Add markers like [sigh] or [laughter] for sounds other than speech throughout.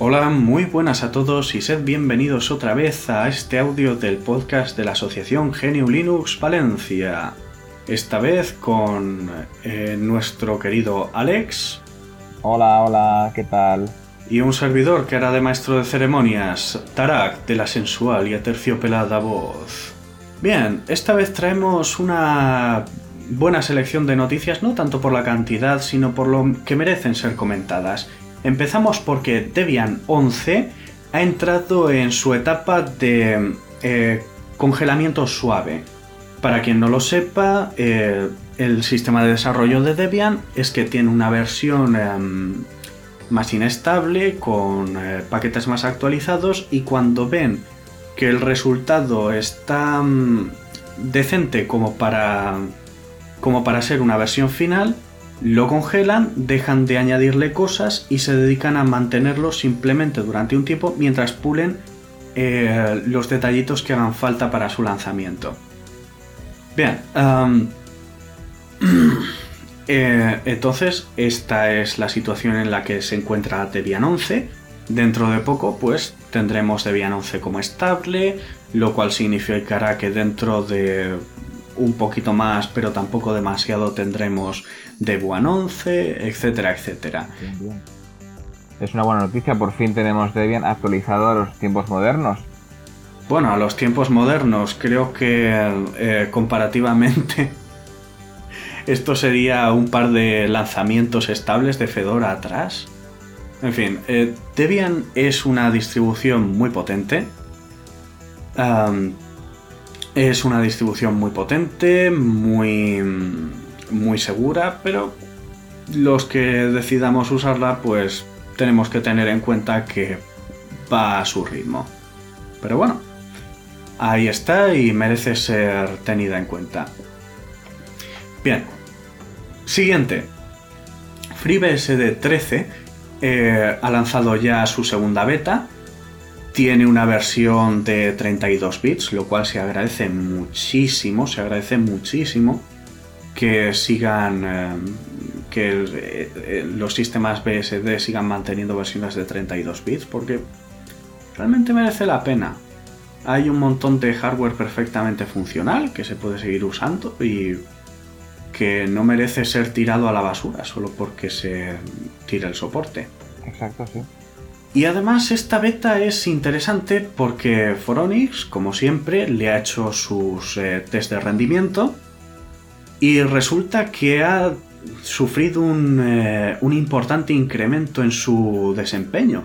Hola, muy buenas a todos y sed bienvenidos otra vez a este audio del podcast de la Asociación GNU Linux Valencia. Esta vez con eh, nuestro querido Alex Hola, hola, ¿qué tal? y un servidor que hará de maestro de ceremonias, Tarak, de la sensual y aterciopelada voz. Bien, esta vez traemos una buena selección de noticias, no tanto por la cantidad, sino por lo que merecen ser comentadas. Empezamos porque Debian 11 ha entrado en su etapa de eh, congelamiento suave. Para quien no lo sepa, eh, el sistema de desarrollo de Debian es que tiene una versión em, más inestable, con eh, paquetes más actualizados y cuando ven que el resultado está mm, decente como para, como para ser una versión final, lo congelan, dejan de añadirle cosas y se dedican a mantenerlo simplemente durante un tiempo mientras pulen eh, los detallitos que hagan falta para su lanzamiento. Bien, [clears throat] eh, entonces esta es la situación en la que se encuentra Debian 11. Dentro de poco, pues tendremos Debian 11 como estable, lo cual significará que dentro de un poquito más, pero tampoco demasiado, tendremos Debian 11, etcétera, etcétera. Bien. Es una buena noticia, por fin tenemos Debian actualizado a los tiempos modernos. Bueno, a los tiempos modernos creo que eh, comparativamente [laughs] esto sería un par de lanzamientos estables de Fedora atrás. En fin, eh, Debian es una distribución muy potente. Es una distribución muy potente, muy, muy segura, pero los que decidamos usarla, pues tenemos que tener en cuenta que va a su ritmo. Pero bueno, ahí está y merece ser tenida en cuenta. Bien, siguiente. FreeBSD 13 eh, ha lanzado ya su segunda beta. Tiene una versión de 32 bits, lo cual se agradece muchísimo, se agradece muchísimo que sigan, eh, que el- eh, los sistemas BSD sigan manteniendo versiones de 32 bits, porque realmente merece la pena. Hay un montón de hardware perfectamente funcional que se puede seguir usando y que no merece ser tirado a la basura solo porque se tira el soporte. Exacto, sí. Y además esta beta es interesante porque Foronix, como siempre, le ha hecho sus eh, test de rendimiento y resulta que ha sufrido un, eh, un importante incremento en su desempeño.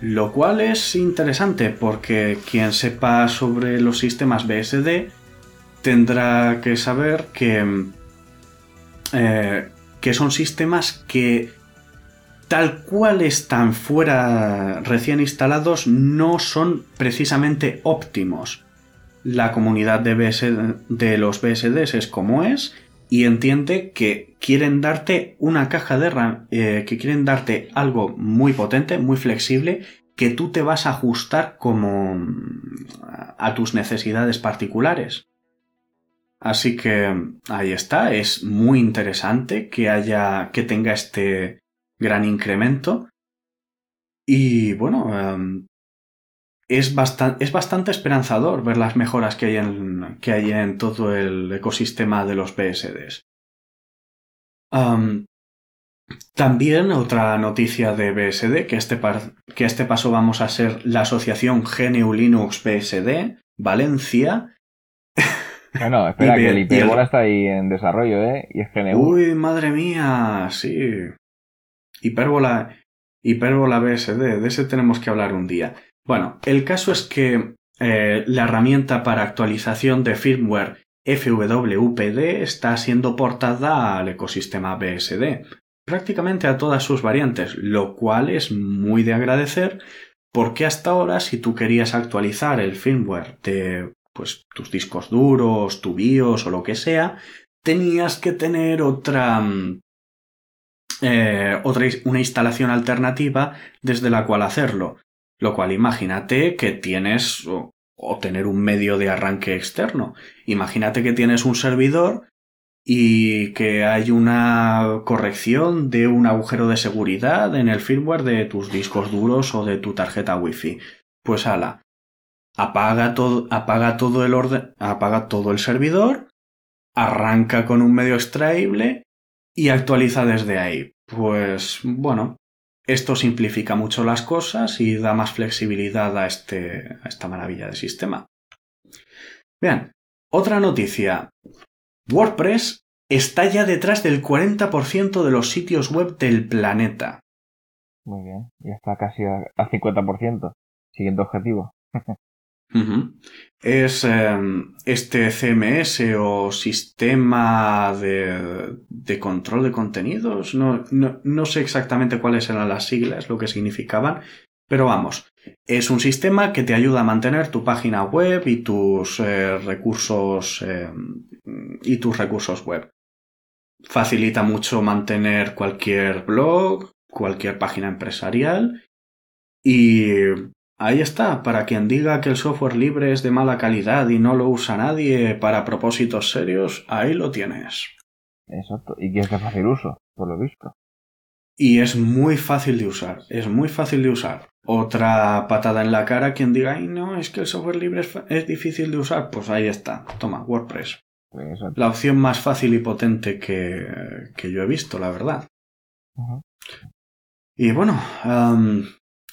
Lo cual es interesante porque quien sepa sobre los sistemas BSD tendrá que saber que, mm, eh, que son sistemas que tal cual están fuera recién instalados no son precisamente óptimos. La comunidad de, BSD de los BSDs es como es y entiende que quieren darte una caja de RAM, eh, que quieren darte algo muy potente, muy flexible, que tú te vas a ajustar como a tus necesidades particulares. Así que ahí está, es muy interesante que haya, que tenga este gran incremento. Y bueno, em, es, bastan- es bastante esperanzador ver las mejoras que hay, en, que hay en todo el ecosistema de los BSDs. Am, también otra noticia de BSD, que este, par- que este paso vamos a ser la asociación GNU Linux BSD, Valencia, Bueno, espera, [laughs] Y que el el- está ahí en desarrollo, ¿eh? Y es GNU. Uy, madre mía, sí. Hipérbola, BSD, de ese tenemos que hablar un día. Bueno, el caso es que eh, la herramienta para actualización de firmware FWPD está siendo portada al ecosistema BSD. prácticamente a todas sus variantes, lo cual es muy de agradecer porque hasta ahora si tú querías actualizar el firmware de pues, tus discos duros, tu BIOS o lo que sea, tenías que tener otra, mm, eh, una instalación alternativa desde la cual hacerlo. Lo cual imagínate que tienes o, o tener un medio de arranque externo. Imagínate que tienes un servidor y que hay una corrección de un agujero de seguridad en el firmware de tus discos duros o de tu tarjeta wifi. Pues ala, apaga todo, apaga todo el orden, apaga todo el servidor, arranca con un medio extraíble y actualiza desde ahí. Pues bueno, esto simplifica mucho las cosas y da más flexibilidad a, este, a esta maravilla de sistema. Bien, otra noticia. WordPress está ya detrás del 40% de los sitios web del planeta. Muy bien, ya está casi a, 50%, siguiente objetivo. [laughs] Es em, este CMS o sistema de, de control de contenidos. No, no, no, sé exactamente cuáles eran las siglas, lo que significaban, pero vamos, es un sistema que te ayuda a mantener tu página web y tus eh, recursos eh, y tus recursos web. Facilita mucho mantener cualquier blog, cualquier página empresarial y ahí está, para quien diga que el software libre es de mala calidad y no lo usa nadie para propósitos serios, ahí lo tienes. Exacto, y que es de fácil uso, por lo visto. Y es muy fácil de usar, es muy fácil de usar. Otra patada en la cara quien diga, ay no, es que el software libre es, difícil de usar, pues ahí está, toma, WordPress. La opción más fácil y potente que, que yo he visto, la verdad. Y bueno,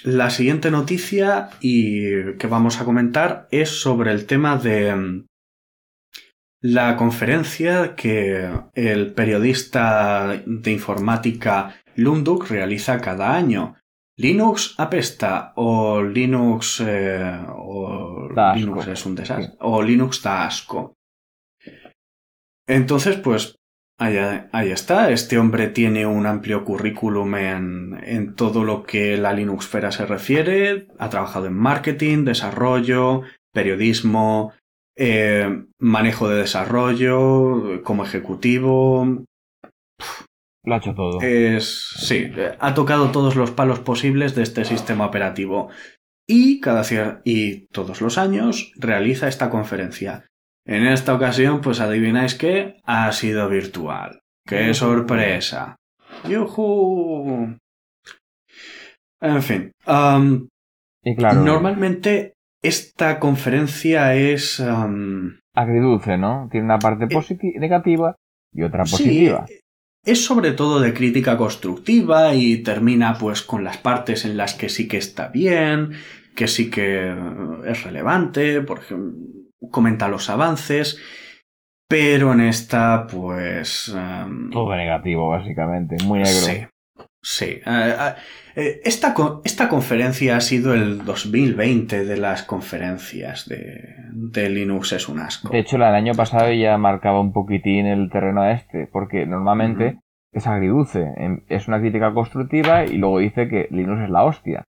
la siguiente noticia y que vamos a comentar es sobre el tema de la conferencia que el periodista de informática Lunduk realiza cada año. Linux apesta o Linux eh, o Linux es un desastre o Linux da asco. Entonces, pues ahí, ahí, está. Este hombre tiene un amplio currículum en, en todo lo que la Linuxfera se refiere. Ha trabajado en marketing, desarrollo, periodismo, eh, manejo de desarrollo, como ejecutivo. Lo ha hecho todo. Es, sí, ha tocado todos los palos posibles de este sistema operativo. Y, cada y todos los años realiza esta conferencia. En esta ocasión, pues adivináis que ha sido virtual. ¡Qué sorpresa! ¡Yuhu! En fin. y claro, normalmente esta conferencia es... Agridulce, ¿no? Tiene una parte eh, negativa y otra positiva. Sí, es sobre todo de crítica constructiva y termina pues con las partes en las que sí que está bien, que sí que es relevante, por ejemplo, comenta los avances, pero en esta pues... todo negativo, básicamente, muy negro. Sí, sí. Eh, eh, eh, esta, esta, conferencia ha sido el 2020 de las conferencias de, de, Linux es un asco. De hecho, el año pasado ya marcaba un poquitín el terreno este, porque normalmente es agridulce. Es una crítica constructiva y luego dice que Linux es la hostia.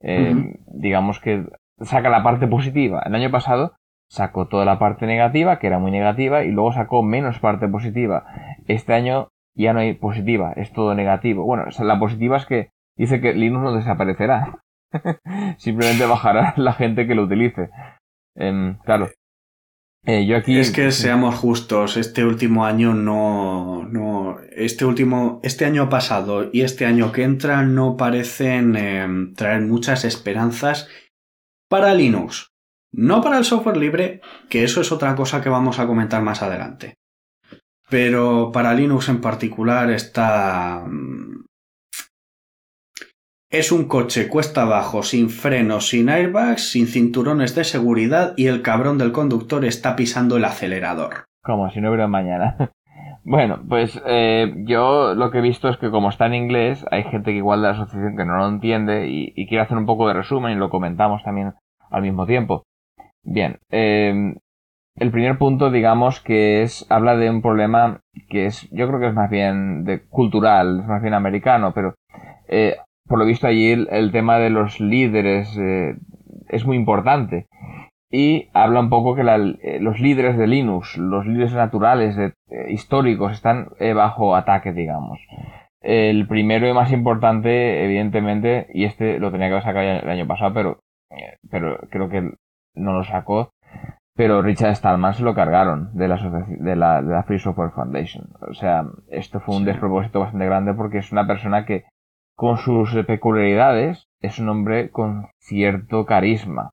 Digamos que saca la parte positiva. El año pasado sacó toda la parte negativa, que era muy negativa, y luego sacó menos parte positiva. Este año ya no hay positiva, es todo negativo. Bueno, la positiva es que dice que Linux no desaparecerá. [laughs] Simplemente bajará [laughs] la gente que lo utilice. Em, claro. Eh, yo aquí... Es que seamos justos, este último año no, no, este último, este año pasado y este año que entra no parecen em, traer muchas esperanzas para Linux. No para el software libre, que eso es otra cosa que vamos a comentar más adelante. Pero para Linux en particular está mm, es un coche cuesta abajo, sin frenos, sin airbags, sin cinturones de seguridad y el cabrón del conductor está pisando el acelerador. Como si no hubiera mañana. [laughs] bueno, pues eh, yo lo que he visto es que como está en inglés, hay gente que igual de la asociación que no lo entiende y, y quiere hacer un poco de resumen y lo comentamos también al mismo tiempo. Bien, eh, el primer punto, digamos, que es, habla de un problema que es, yo creo que es más bien de cultural, es más bien americano, pero eh, por lo visto allí el, tema de los líderes eh, es muy importante. Y habla un poco que eh, los líderes de Linux, los líderes naturales, de, históricos, están bajo ataque, digamos. El primero y más importante, evidentemente, y este lo tenía que haber sacado el año pasado, pero, pero creo que no lo sacó, pero Richard Stallman se lo cargaron de la, de la, de la Free Software Foundation. O sea, esto fue un despropósito bastante grande porque es una persona que, con sus peculiaridades, es un hombre con cierto carisma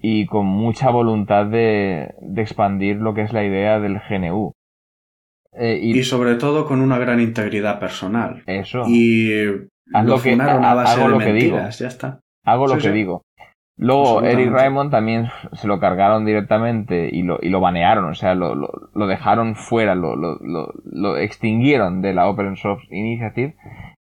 y con mucha voluntad de, de expandir lo que es la idea del GNU. Eh, y, sobre todo con una gran integridad personal. Eso. Y haz lo, que, a base hago de lo que digo. ya está. Hago lo que digo. Luego Eric Raymond también se lo cargaron directamente y lo, y lo banearon, o sea, lo, lo, dejaron fuera, lo, lo, lo, extinguieron de la Open Source Initiative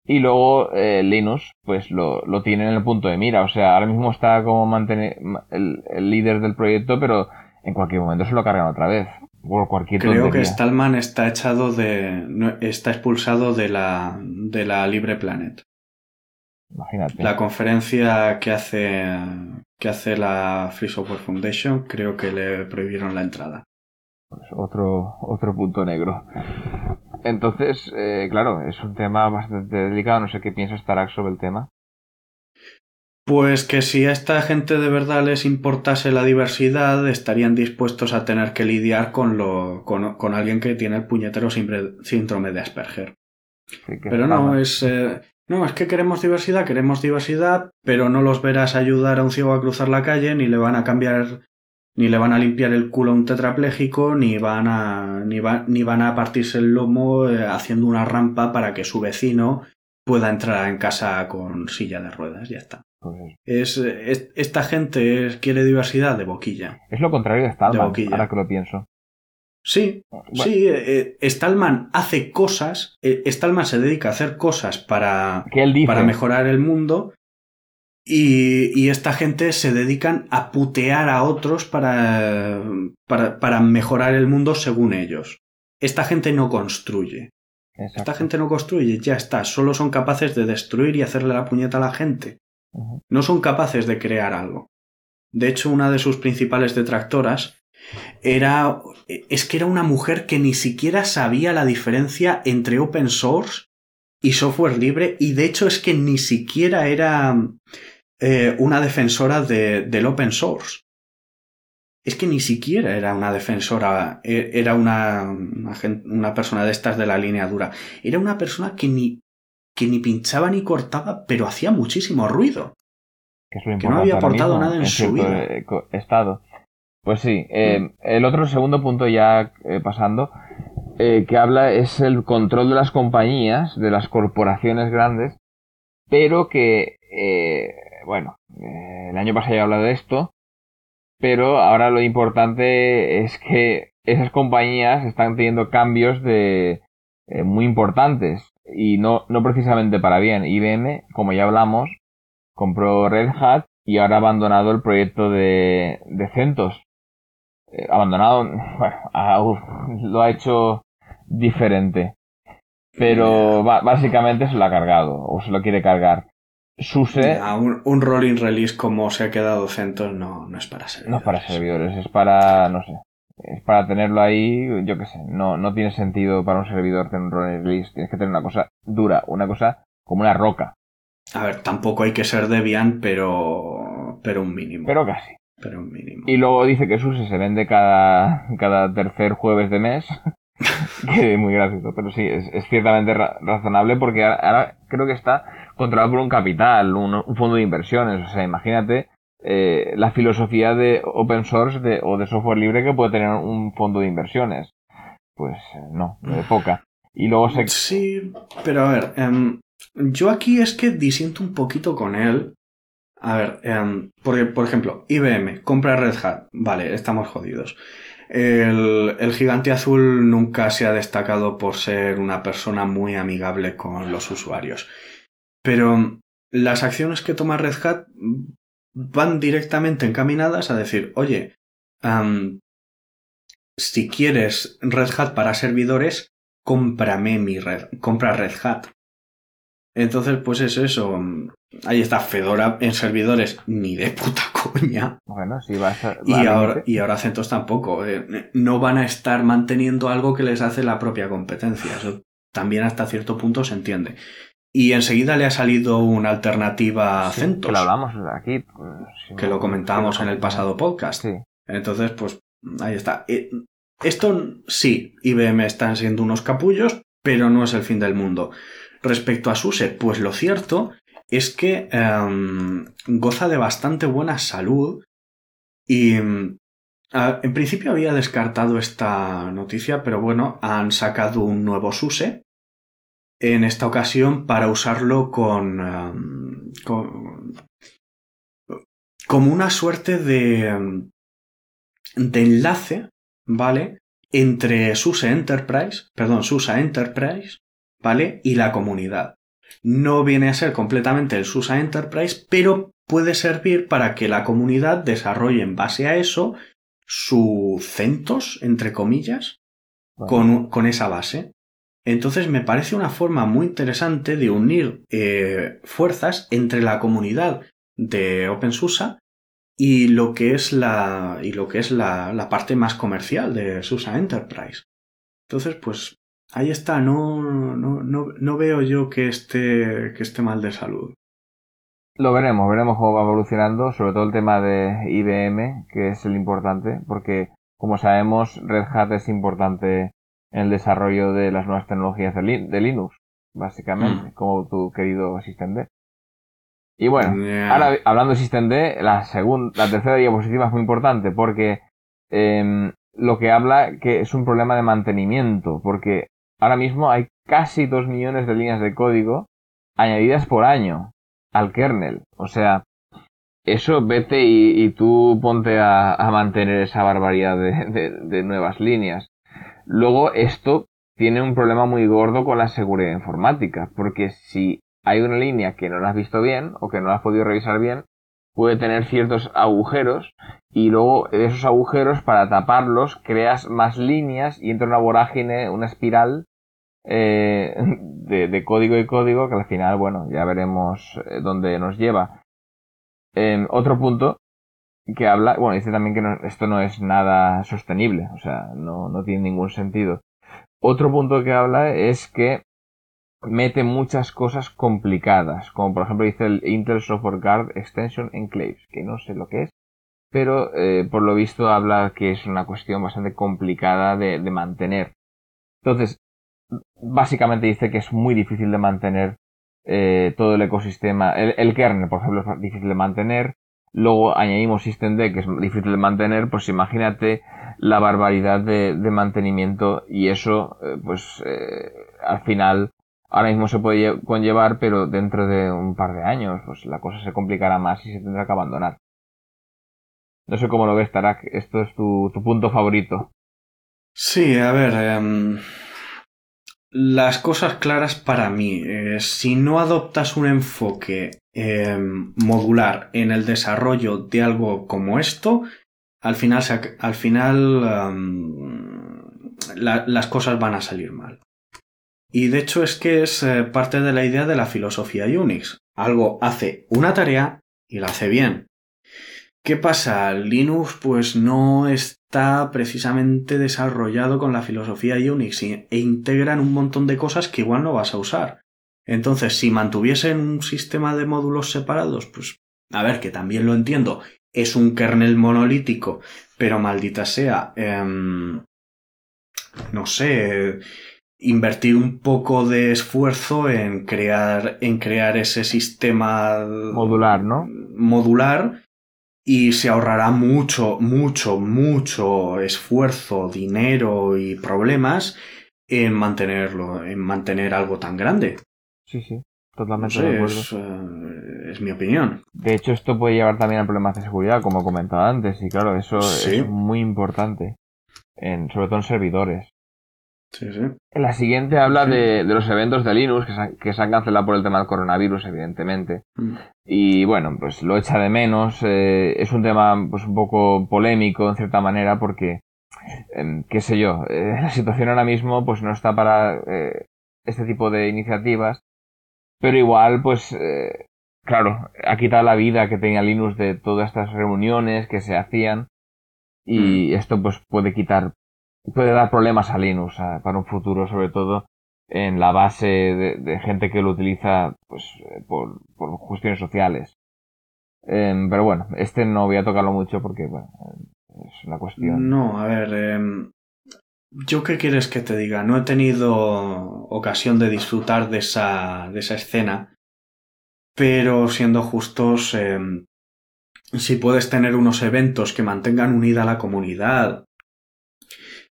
y luego eh, Linux pues lo, lo tienen en el punto de mira, o sea, ahora mismo está como mantener el, el líder del proyecto, pero en cualquier momento se lo cargan otra vez. Cualquier Creo que Stallman está echado de. está expulsado de la, de la Libre Planet. Imagínate. La conferencia que hace, que hace la Free Software Foundation, creo que le prohibieron la entrada. Pues otro, otro punto negro. Entonces, eh, claro, es un tema bastante delicado. No sé qué piensa Starak sobre el tema. Pues que si a esta gente de verdad les importase la diversidad, estarían dispuestos a tener que lidiar con, lo, con, alguien que tiene el puñetero síndrome de Asperger. Pero no, es, eh, no, es que queremos diversidad, queremos diversidad, pero no los verás ayudar a un ciego a cruzar la calle, ni le van a cambiar, ni le van a limpiar el culo a un tetrapléjico, ni van a, ni, ni van a partirse el lomo eh, haciendo una rampa para que su vecino pueda entrar en casa con silla de ruedas, ya está. Pues es, esta gente quiere diversidad de boquilla. Es lo contrario de Stallman, ahora que lo pienso. Sí, sí, eh, eh, Stallman hace cosas, eh, Stallman se dedica a hacer cosas para, para mejorar el mundo y, y, esta gente se dedican a putear a otros para, para, para, mejorar el mundo según ellos. Esta gente no construye. Esta gente no construye, ya está, solo son capaces de destruir y hacerle la puñeta a la gente. No son capaces de crear algo. De hecho, una de sus principales detractoras era es que era una mujer que ni siquiera sabía la diferencia entre open source y software libre y de hecho es que ni siquiera era eh, una defensora de, del open source. Es que ni siquiera era una defensora, e, era una, una, persona de estas de la línea dura. Era una persona que ni, que ni pinchaba ni cortaba, pero hacía muchísimo ruido. Que, no había aportado nada en, su vida. Eh, estado. Pues sí, eh, el otro segundo punto ya eh, pasando, eh, que habla es el control de las compañías, de las corporaciones grandes, pero que, bueno, el año pasado ya he hablado de esto, pero ahora lo importante es que esas compañías están teniendo cambios de muy importantes y no, no precisamente para bien. IBM, como ya hablamos, compró Red Hat y ahora ha abandonado el proyecto de, de CentOS, eh, abandonado, bueno, lo ha hecho diferente. Pero básicamente se lo ha cargado, o se lo quiere cargar. Suse. un, un, rolling release como se ha quedado CentOS no, no es para servidores. No es para servidores, es para, no sé, es para tenerlo ahí, yo qué sé, no, no tiene sentido para un servidor tener un rolling release, tienes que tener una cosa dura, una cosa como una roca. A ver, tampoco hay que ser Debian, pero, pero un mínimo. Pero casi pero mínimo. Y luego dice que SUSE se vende cada, cada tercer jueves de mes. [laughs] que es muy gracioso, pero sí, es, ciertamente razonable porque ahora, creo que está controlado por un capital, un, fondo de inversiones. O sea, imagínate eh, la filosofía de open source de, o de software libre que puede tener un fondo de inversiones. Pues eh, no, de poca. Y luego se... Sí, pero a ver, em, yo aquí es que disiento un poquito con él a ver, em, por ejemplo, IBM compra Red Hat. Vale, estamos jodidos. El, el, gigante azul nunca se ha destacado por ser una persona muy amigable con los usuarios. Pero las acciones que toma Red Hat van directamente encaminadas a decir, oye, em, si quieres Red Hat para servidores, cómprame mi red, compra Red Hat. Entonces, pues es eso. Ahí está Fedora en servidores, ni de puta [laughs] coña. Bueno, sí, va a ser. Y ahora, y ahora CentOS tampoco. Eh, no van a estar manteniendo algo que les hace la propia competencia. Eso también hasta cierto punto se entiende. Y enseguida le ha salido una alternativa a CentOS. Que lo hablamos aquí. Pues, que lo comentábamos en el pasado podcast. Sí. Entonces, pues ahí está. Eh, esto sí, IBM están siendo unos capullos, pero no es el fin del mundo. Respecto a SUSE, pues lo cierto es que em, goza de bastante buena salud y em, en principio había descartado esta noticia, pero bueno, han sacado un nuevo SUSE en esta ocasión para usarlo con, em, con como una suerte de, de enlace, ¿vale? Entre SUSE Enterprise, perdón, SUSE Enterprise ¿vale? Y la comunidad. No viene a ser completamente el SUSE Enterprise, pero puede servir para que la comunidad desarrolle en base a eso su CentOS, entre comillas, con, con, esa base. Entonces me parece una forma muy interesante de unir eh, fuerzas entre la comunidad de OpenSUSE y lo que es la y lo que es la, la parte más comercial de SUSE Enterprise. Entonces, pues ahí está, no, no, no, no veo yo que esté, que esté mal de salud. Lo veremos, veremos cómo va evolucionando, sobre todo el tema de IBM, que es el importante, porque como sabemos, Red Hat es importante en el desarrollo de las nuevas tecnologías de, Linux, básicamente, mm. como tu querido asistente. Y bueno, ahora hablando de asistente, la segunda, la tercera diapositiva es muy importante porque eh, lo que habla que es un problema de mantenimiento, porque ahora mismo hay casi 2 millones de líneas de código añadidas por año al kernel. O sea, eso vete y, tú ponte a, mantener esa barbaridad de, nuevas líneas. Luego, esto tiene un problema muy gordo con la seguridad informática, porque si hay una línea que no la has visto bien o que no la has podido revisar bien, puede tener ciertos agujeros y luego esos agujeros para taparlos creas más líneas y entra una vorágine, una espiral eh, [laughs] de, código y código que al final, bueno, ya veremos eh, dónde nos lleva. Em, otro punto que habla, bueno, dice también que esto no es nada sostenible, o sea, no, no tiene ningún sentido. Otro punto que habla es que mete muchas cosas complicadas, como por ejemplo dice el Intel Software Guard Extension Enclaves, que no sé lo que es, pero eh, por lo visto habla que es una cuestión bastante complicada de, de mantener. Entonces, básicamente dice que es muy difícil de mantener eh, todo el ecosistema. El, kernel, por ejemplo, es difícil de mantener. Luego añadimos systemd, que es difícil de mantener. Pues imagínate la barbaridad de, mantenimiento y eso, eh, pues eh, al final, ahora mismo se puede conllevar, pero dentro de un par de años, pues la cosa se complicará más y se tendrá que abandonar. No sé cómo lo ves, Tarak. Esto es tu, punto favorito. Sí, a ver. Em, las cosas claras para mí. Eh, si no adoptas un enfoque em, modular en el desarrollo de algo como esto, al final, al final em, las cosas van a salir mal. Y de hecho es que es eh, parte de la idea de la filosofía Unix. Algo hace una tarea y la hace bien. ¿Qué pasa? Linux pues no está precisamente desarrollado con la filosofía Unix e integran un montón de cosas que igual no vas a usar. Entonces, si mantuviesen un sistema de módulos separados, pues a ver, que también lo entiendo, es un kernel monolítico, pero maldita sea, em, no sé, invertir un poco de esfuerzo en crear, en crear ese sistema modular, ¿no? Modular y se ahorrará mucho, mucho, mucho esfuerzo, dinero y problemas en mantenerlo, en mantener algo tan grande. Sí, sí, totalmente de acuerdo. Eh, es, mi opinión. De hecho, esto puede llevar también a problemas de seguridad, como comentaba antes, y claro, eso es muy importante, en, sobre todo en servidores. Sí, sí. La siguiente habla de, los eventos de Linux que se, han cancelado por el tema del coronavirus, evidentemente. Mm. Y bueno, pues lo echa de menos. Eh, es un tema pues un poco polémico en cierta manera porque em, qué sé yo, eh, [laughs] la situación ahora mismo pues no está para eh, este tipo de iniciativas, pero igual pues eh, claro, ha quitado la vida que tenía Linux de todas estas reuniones que se hacían y mm. esto pues puede quitar, puede dar problemas a Linux para un futuro, sobre todo en la base de, gente que lo utiliza pues por, por cuestiones sociales. Em, pero bueno, este no voy a tocarlo mucho porque bueno, es una cuestión. No, a ver, em, yo qué quieres que te diga, no he tenido ocasión de disfrutar de esa, de esa escena, pero siendo justos, em, si puedes tener unos eventos que mantengan unida a la comunidad,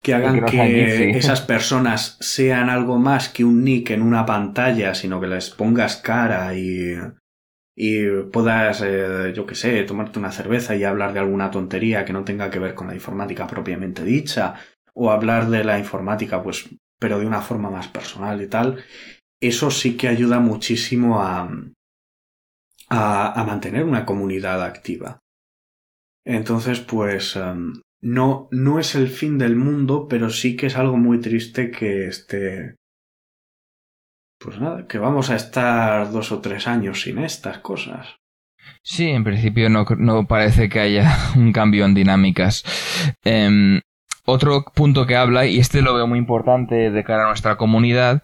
que hagan que, [laughs] esas personas sean algo más que un nick en una pantalla, sino que les pongas cara y, y puedas, eh, yo qué sé, tomarte una cerveza y hablar de alguna tontería que no tenga que ver con la informática propiamente dicha, o hablar de la informática, pues, pero de una forma más personal y tal, eso sí que ayuda muchísimo a, a, mantener una comunidad activa. Entonces, pues, em, no, no es el fin del mundo, pero sí que es algo muy triste que esté. Pues nada, que vamos a estar dos o tres años sin estas cosas. Sí, en principio no, no parece que haya [laughs] un cambio en dinámicas. Em, otro punto que habla, y este lo veo muy importante de cara a nuestra comunidad,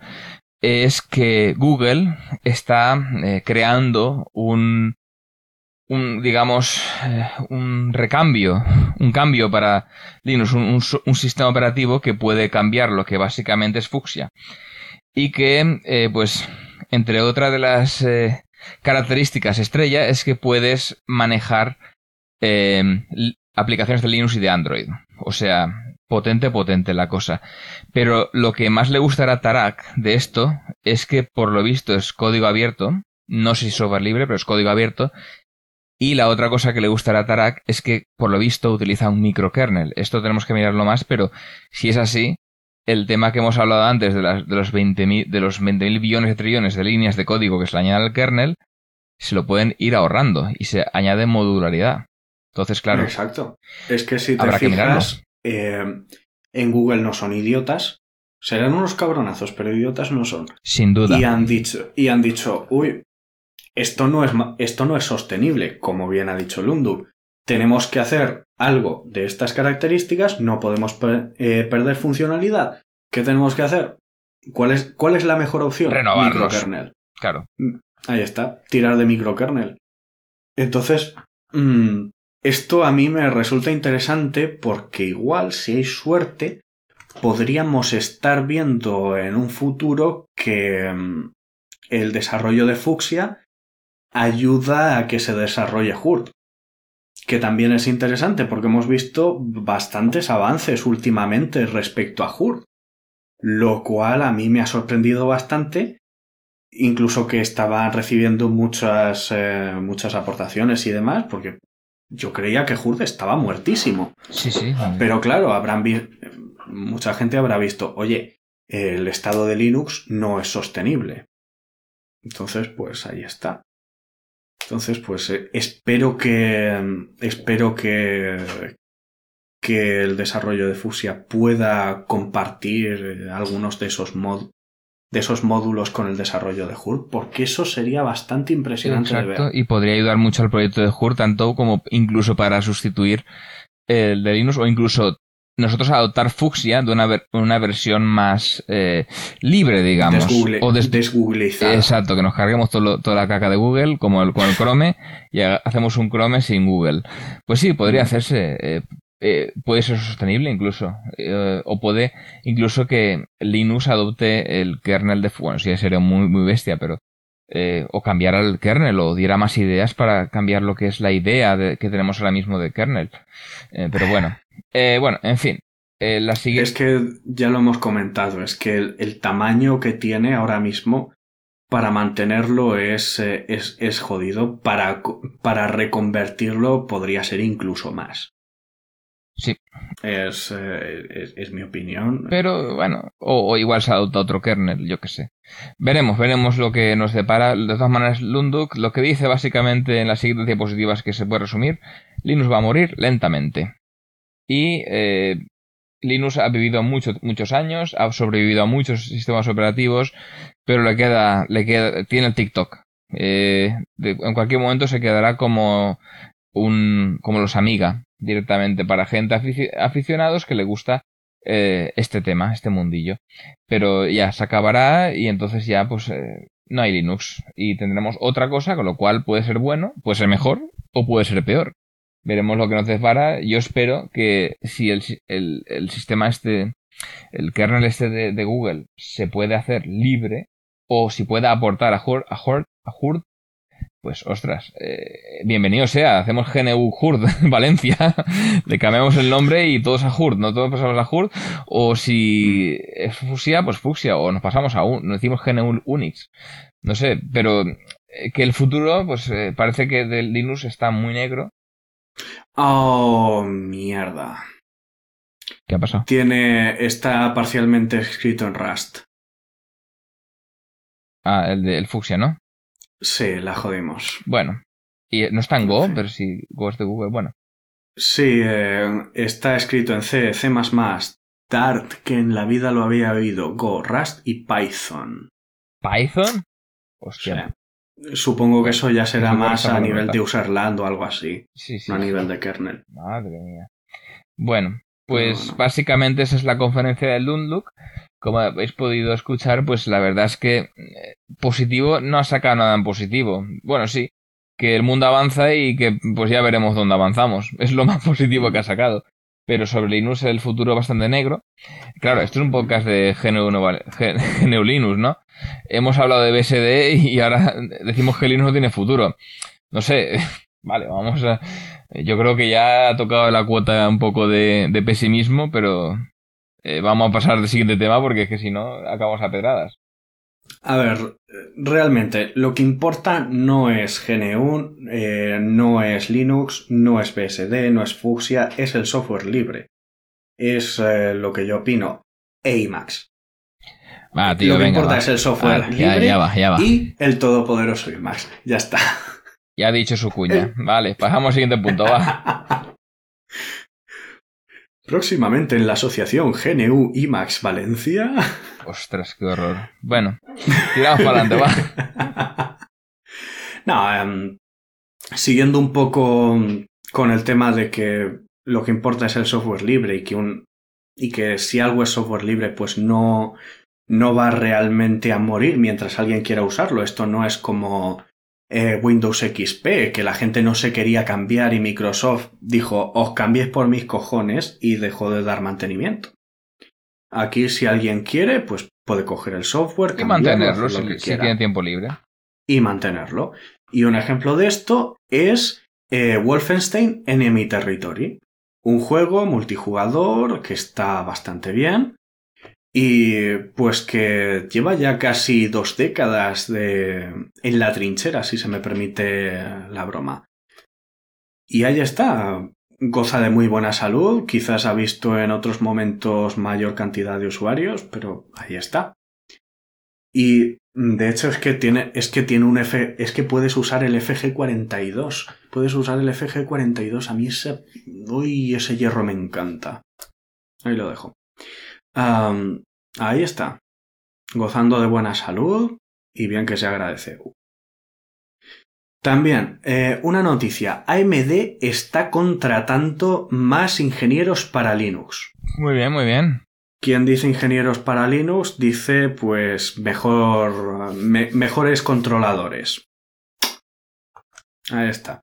es que Google está eh, creando un, un digamos, eh, un recambio, un cambio para Linux, un, sistema operativo que puede cambiar lo que básicamente es Fuchsia. Y que, eh, pues, entre otras de las eh, características estrella es que puedes manejar aplicaciones de Linux y de Android. O sea, potente, potente la cosa. Pero lo que más le gustará a Tarak de esto es que por lo visto es código abierto, no sé si software libre, pero es código abierto, y la otra cosa que le gustará a Tarak es que, por lo visto, utiliza un microkernel. Esto tenemos que mirarlo más, pero si es así, el tema que hemos hablado antes de, de los 20.000 de los 20 billones de trillones de líneas de código que se le añaden al kernel, se lo pueden ir ahorrando y se añade modularidad. Entonces, claro. Exacto. Es que si te fijas, eh, en Google no son idiotas. Serán unos cabronazos, pero idiotas no son. Sin duda. Y han dicho, y han dicho, uy, esto no, es, esto no es sostenible, como bien ha dicho Lundu. Tenemos que hacer algo de estas características, no podemos eh, perder funcionalidad. ¿Qué tenemos que hacer? ¿Cuál es, cuál es la mejor opción? Renovarlos. Microkernel. Claro. Mm, ahí está, tirar de microkernel. Entonces, mm, esto a mí me resulta interesante porque igual, si hay suerte, podríamos estar viendo en un futuro que mm, el desarrollo de Fuchsia ayuda a que se desarrolle HURT. Que también es interesante porque hemos visto bastantes avances últimamente respecto a HURT. Lo cual a mí me ha sorprendido bastante. Incluso que estaban recibiendo muchas, eh, muchas aportaciones y demás, porque yo creía que HURT estaba muertísimo. Sí, sí. Pero claro, habrán mucha gente habrá visto, oye, el estado de Linux no es sostenible. Entonces, pues ahí está. Entonces, pues eh, espero que. Espero que. que el desarrollo de Fusia pueda compartir eh, algunos de esos mod, de esos módulos con el desarrollo de HUR, porque eso sería bastante impresionante de ver. Y podría ayudar mucho al proyecto de HUR, tanto como incluso para sustituir el de Linux o incluso nosotros adoptar Fuchsia de una, una versión más eh, libre, digamos. o desgoogleizada. Exacto, que nos carguemos toda la caca de Google, como el, con el Chrome, y hacemos un Chrome sin Google. Pues sí, podría mm. hacerse. Eh, eh, puede ser sostenible incluso. o puede incluso que Linux adopte el kernel de... Bueno, sí, sería muy, muy bestia, pero... o cambiara el kernel o diera más ideas para cambiar lo que es la idea de, que tenemos ahora mismo de kernel. pero bueno, eh, bueno, en fin. Eh, la siguiente... Es que ya lo hemos comentado, es que el, tamaño que tiene ahora mismo para mantenerlo es, eh, es, es jodido. Para, para reconvertirlo podría ser incluso más. Sí. Es, es, mi opinión. Pero bueno, o, igual se adopta otro kernel, yo qué sé. Veremos, veremos lo que nos depara. De todas maneras, Lunduk lo que dice básicamente en las siguientes diapositivas que se puede resumir, Linux va a morir lentamente. Y eh, Linux ha vivido muchos años, ha sobrevivido a muchos sistemas operativos, pero le queda, le queda, tiene el TikTok. Eh, en cualquier momento se quedará como un, como los Amiga, directamente para gente aficionados que le gusta eh, este tema, este mundillo. Pero ya se acabará y entonces ya pues eh, no hay Linux y tendremos otra cosa, con lo cual puede ser bueno, puede ser mejor o puede ser peor. Veremos lo que nos depara. Yo espero que si el, el, sistema este, el kernel este de, Google se puede hacer libre o si puede aportar a Hurt, a a pues ostras, eh, bienvenido sea, hacemos GNU HURD [laughs] Valencia, [laughs] le cambiamos el nombre y todos a HURD, no todos pasamos a HURD, o si es Fusia, pues Fusia, o nos pasamos a un, nos decimos GNU Unix, no sé, pero eh, que el futuro, pues eh, parece que del Linux está muy negro. Oh, mierda. ¿Qué ha pasado? Tiene, está parcialmente escrito en Rust. Ah, el de el Fuchsia, ¿no? Sí, la jodimos. Bueno. Y no está en Go, pero si Go es de Google, bueno. Sí, eh, está escrito en C, C++, Dart, que en la vida lo había oído, Go, Rust y Python. ¿Python? Hostia. Supongo que eso ya será más a nivel de userland o algo así. Sí, sí. A nivel de kernel. Madre mía. Bueno, pues básicamente esa es la conferencia del Lundlook como habéis podido escuchar, pues la verdad es que eh, positivo no ha sacado nada en positivo. Bueno, sí, que el mundo avanza y que pues ya veremos dónde avanzamos. [laughs] Es lo más positivo que ha sacado. Pero sobre Linux el futuro bastante negro. Claro, esto es un podcast de GNU, [laughs] Linux, ¿no? Hemos hablado de BSD y ahora decimos que Linux no tiene futuro. No sé, [laughs] vale, vamos a... Yo creo que ya ha tocado la cuota un poco de pesimismo, pero eh, vamos a pasar al siguiente tema porque es que si no acabamos a pedradas. A ver, realmente lo que importa no es GNU, eh, no es Linux, no es BSD, no es Fuchsia, es el software libre. Es eh, lo que yo opino. Emacs. Va, tío, lo que importa es el software libre ya, va, ya va. y el todopoderoso Emacs. Ya está. Ya ha dicho su cuña. [laughs] Vale, pasamos al siguiente punto, va. [laughs] Próximamente en la asociación GNU IMAX Valencia. [laughs] Ostras, qué horror. Bueno, tiramos para adelante, va. [laughs] No, em, siguiendo un poco con el tema de que lo que importa es el software libre y que un y que si algo es software libre, pues no no va realmente a morir mientras alguien quiera usarlo. Esto no es como eh, Windows XP, que la gente no se quería cambiar y Microsoft dijo, os cambiéis por mis cojones y dejó de dar mantenimiento. Aquí si alguien quiere, pues puede coger el software y mantenerlo si, tiene tiempo libre. Y mantenerlo. Y un ejemplo de esto es eh, Wolfenstein Enemy Territory, un juego multijugador que está bastante bien, y pues que lleva ya casi dos décadas en la trinchera, si se me permite la broma. Y ahí está. Goza de muy buena salud, quizás ha visto en otros momentos mayor cantidad de usuarios, pero ahí está. Y de hecho es que tiene, es que tiene un F, es que puedes usar el FG42. Puedes usar el FG42. A mí ese, uy, ese hierro me encanta. Ahí lo dejo ahí está. Gozando de buena salud y bien que se agradece. También, eh, una noticia. AMD está contratando más ingenieros para Linux. Muy bien, muy bien. Quien dice ingenieros para Linux dice, pues, mejor, mejores controladores. Ahí está.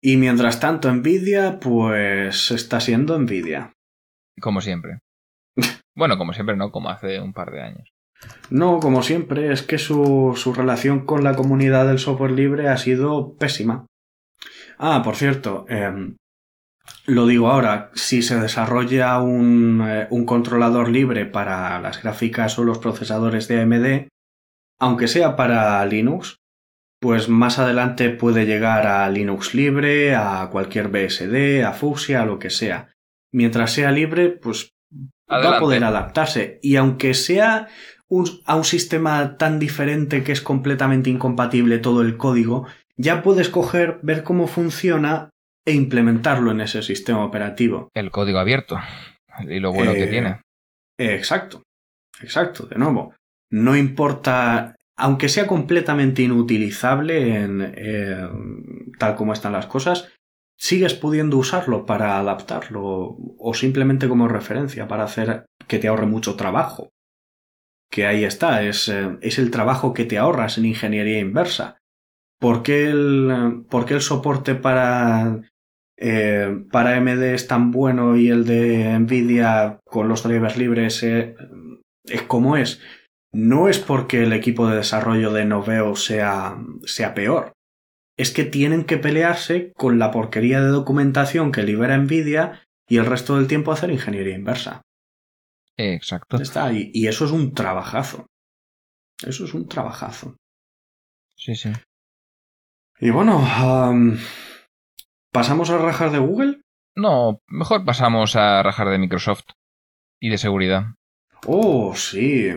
Y mientras tanto, Nvidia, pues, está siendo Nvidia. Como siempre. Bueno, como siempre, no, como hace un par de años. No, como siempre, es que su, su relación con la comunidad del software libre ha sido pésima. Ah, por cierto, em, lo digo ahora, si se desarrolla un, eh, un, controlador libre para las gráficas o los procesadores de AMD, aunque sea para Linux, pues más adelante puede llegar a Linux libre, a cualquier BSD, a Fuchsia, a lo que sea. Mientras sea libre, pues va a poder adaptarse. Y aunque sea a un sistema tan diferente que es completamente incompatible todo el código, ya puedes coger, ver cómo funciona e implementarlo en ese sistema operativo. El código abierto. y lo bueno que Eh, tiene. Exacto, exacto, de nuevo. No importa, aunque sea completamente inutilizable en, eh, tal como están las cosas, sigues pudiendo usarlo para adaptarlo o simplemente como referencia para hacer que te ahorre mucho trabajo. Que ahí está, es, eh, es el trabajo que te ahorras en ingeniería inversa. ¿Por qué el, qué el soporte para eh, para es tan bueno y el de Nvidia con los drivers libres eh, es como es. No es porque el equipo de desarrollo de Noveo sea, sea peor. Es que tienen que pelearse con la porquería de documentación que libera Nvidia y el resto del tiempo hacer ingeniería inversa. Exacto. Está, y, y eso es un trabajazo. Eso es un trabajazo. Sí, sí. Y bueno, am, ¿pasamos a rajar de Google? No, mejor pasamos a rajar de Microsoft y de seguridad. Oh, sí.